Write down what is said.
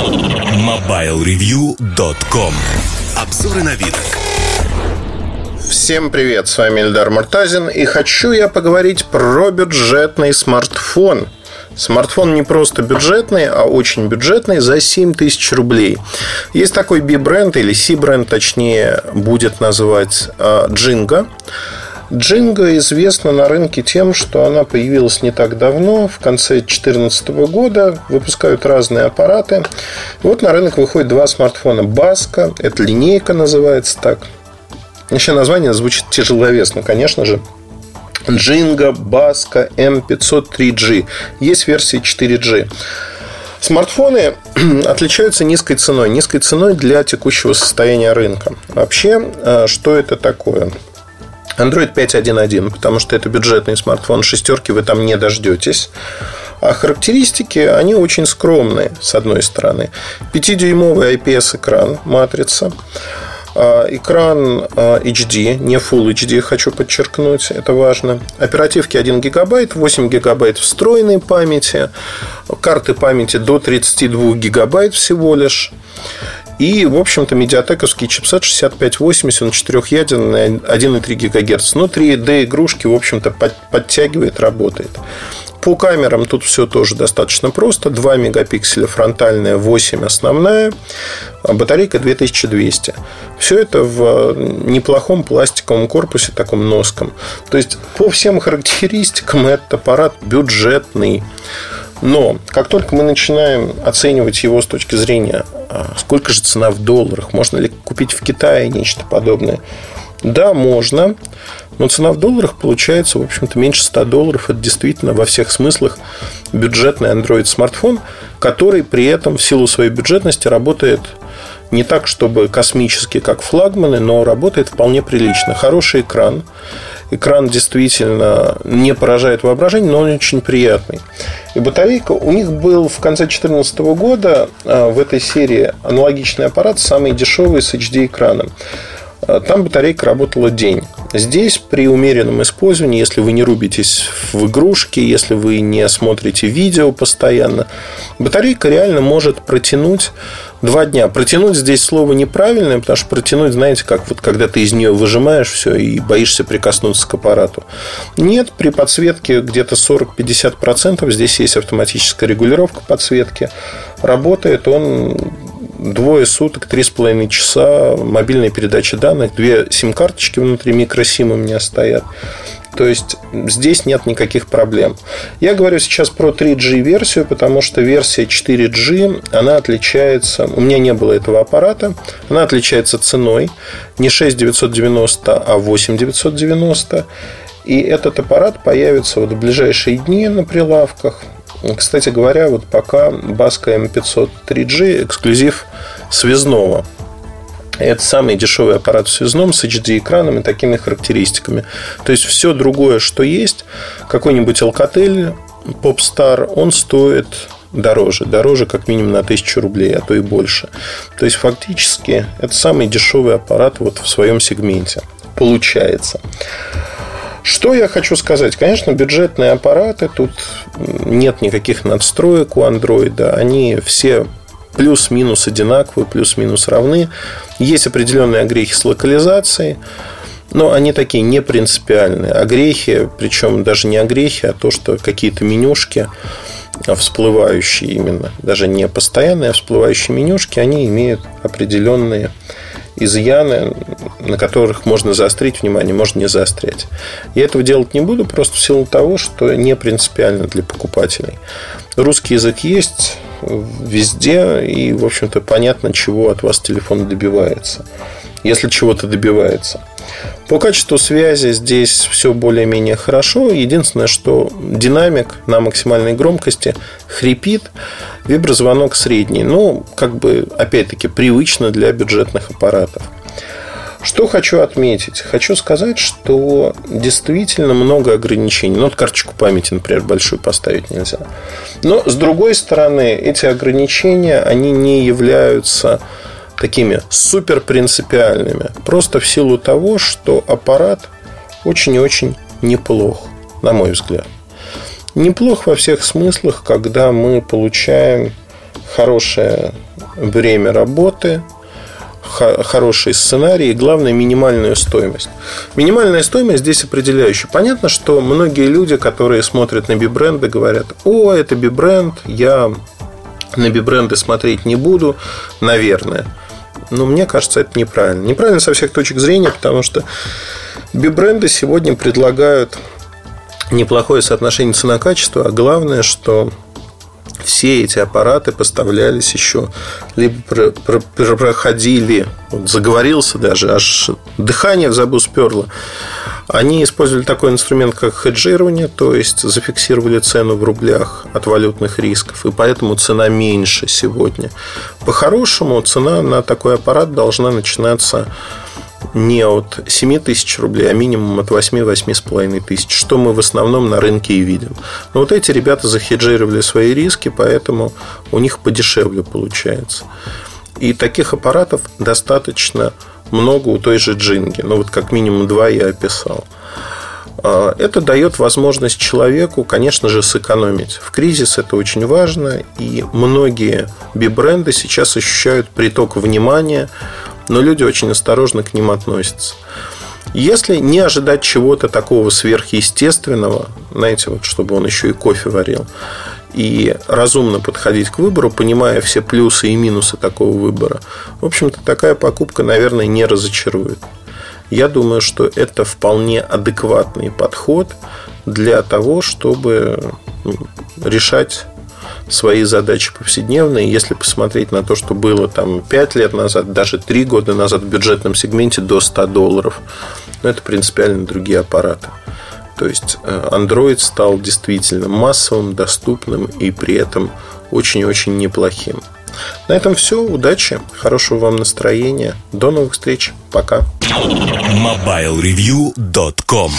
MobileReview.com Обзоры на вид. Всем привет, с вами Эльдар Муртазин И хочу я поговорить про бюджетный смартфон Смартфон не просто бюджетный, а очень бюджетный за 7 тысяч рублей. Есть такой B-бренд или C-бренд, точнее, будет называть Джинга. Джинга известна на рынке тем, что она появилась не так давно, в конце 2014 года. Выпускают разные аппараты. Вот на рынок выходит два смартфона. Баска, это линейка называется так. Еще название звучит тяжеловесно, конечно же. Джинга, Баска, M503G. Есть версии 4G. Смартфоны отличаются низкой ценой. Низкой ценой для текущего состояния рынка. Вообще, э, что это такое? Android 5.1.1, потому что это бюджетный смартфон, шестерки вы там не дождетесь. А характеристики, они очень скромные, с одной стороны. 5-дюймовый IPS-экран, матрица. А, экран HD, а, не Full HD, хочу подчеркнуть, это важно. Оперативки 1 гигабайт, 8 гигабайт встроенной памяти, карты памяти до 32 гигабайт всего лишь. И, в общем-то, медиатековский чипсет 6580, он четырехъядерный, 1,3 ГГц. Но 3D игрушки, в общем-то, подтягивает, работает. По камерам тут все тоже достаточно просто. 2 мегапикселя фронтальная, 8 основная. А батарейка 2200. Все это в неплохом пластиковом корпусе, таком носком. То есть, по всем характеристикам этот аппарат бюджетный. Но как только мы начинаем оценивать его с точки зрения, а, сколько же цена в долларах, можно ли купить в Китае нечто подобное, да, можно, но цена в долларах получается, в общем-то, меньше 100 долларов. Это действительно во всех смыслах бюджетный Android-смартфон, который при этом в силу своей бюджетности работает не так, чтобы космически, как флагманы, но работает вполне прилично. Хороший экран. Экран действительно не поражает воображение, но он очень приятный. И батарейка у них был в конце 2014 года а, в этой серии аналогичный аппарат, самый дешевый с HD-экраном. А, там батарейка работала день. Здесь при умеренном использовании, если вы не рубитесь в игрушки, если вы не смотрите видео постоянно, батарейка реально может протянуть два дня. Протянуть здесь слово неправильное, потому что протянуть, знаете, как вот когда ты из нее выжимаешь все и боишься прикоснуться к аппарату. Нет, при подсветке где-то 40-50% здесь есть автоматическая регулировка подсветки. Работает он двое суток, три с половиной часа мобильной передачи данных, две сим-карточки внутри микросима у меня стоят. То есть здесь нет никаких проблем. Я говорю сейчас про 3G-версию, потому что версия 4G, она отличается... У меня не было этого аппарата. Она отличается ценой. Не 6990, а 8990. И этот аппарат появится вот в ближайшие дни на прилавках. Кстати говоря, вот пока Баска M500 3G эксклюзив связного. Это самый дешевый аппарат в связном с HD-экраном и такими характеристиками. То есть, все другое, что есть, какой-нибудь Alcatel Popstar, он стоит дороже. Дороже как минимум на 1000 рублей, а то и больше. То есть, фактически, это самый дешевый аппарат вот в своем сегменте. Получается. Что я хочу сказать? Конечно, бюджетные аппараты, тут нет никаких надстроек у андроида. Они все плюс-минус одинаковые, плюс-минус равны. Есть определенные огрехи с локализацией, но они такие не принципиальные. Огрехи, причем даже не огрехи, а то, что какие-то менюшки всплывающие именно, даже не постоянные, а всплывающие менюшки, они имеют определенные изъяны, на которых можно заострить внимание, можно не заострять. Я этого делать не буду, просто в силу того, что не принципиально для покупателей. Русский язык есть везде, и, в общем-то, понятно, чего от вас телефон добивается, если чего-то добивается. По качеству связи здесь все более-менее хорошо. Единственное, что динамик на максимальной громкости хрипит, виброзвонок средний. Ну, как бы, опять-таки, привычно для бюджетных аппаратов. Что хочу отметить? Хочу сказать, что действительно много ограничений. Ну, вот карточку памяти, например, большую поставить нельзя. Но, с другой стороны, эти ограничения, они не являются такими супер принципиальными. Просто в силу того, что аппарат очень и очень неплох, на мой взгляд. Неплох во всех смыслах, когда мы получаем хорошее время работы, хороший сценарий и, главное, минимальную стоимость. Минимальная стоимость здесь определяющая. Понятно, что многие люди, которые смотрят на би-бренды, говорят, о, это би-бренд, я на би-бренды смотреть не буду, наверное. Но мне кажется, это неправильно. Неправильно со всех точек зрения, потому что би-бренды сегодня предлагают неплохое соотношение цена-качество, а главное, что все эти аппараты поставлялись еще, либо проходили, вот заговорился даже, аж дыхание в забу сперло. Они использовали такой инструмент, как хеджирование, то есть зафиксировали цену в рублях от валютных рисков, и поэтому цена меньше сегодня. По-хорошему, цена на такой аппарат должна начинаться не от 7 тысяч рублей, а минимум от 8-8,5 тысяч, что мы в основном на рынке и видим. Но вот эти ребята захеджировали свои риски, поэтому у них подешевле получается. И таких аппаратов достаточно много у той же Джинги. Ну, вот как минимум два я описал. А, это дает возможность человеку, конечно же, сэкономить. В кризис это очень важно, и многие би-бренды сейчас ощущают приток внимания но люди очень осторожно к ним относятся. Если не ожидать чего-то такого сверхъестественного, знаете, вот чтобы он еще и кофе варил, и разумно подходить к выбору, понимая все плюсы и минусы такого выбора, в общем-то, такая покупка, наверное, не разочарует. Я думаю, что это вполне адекватный подход для того, чтобы ну, решать свои задачи повседневные. Если посмотреть на то, что было там 5 лет назад, даже 3 года назад в бюджетном сегменте до 100 долларов, ну, это принципиально другие аппараты. То есть э, Android стал действительно массовым, доступным и при этом очень-очень неплохим. На этом все. Удачи, хорошего вам настроения. До новых встреч. Пока. MobileReview.com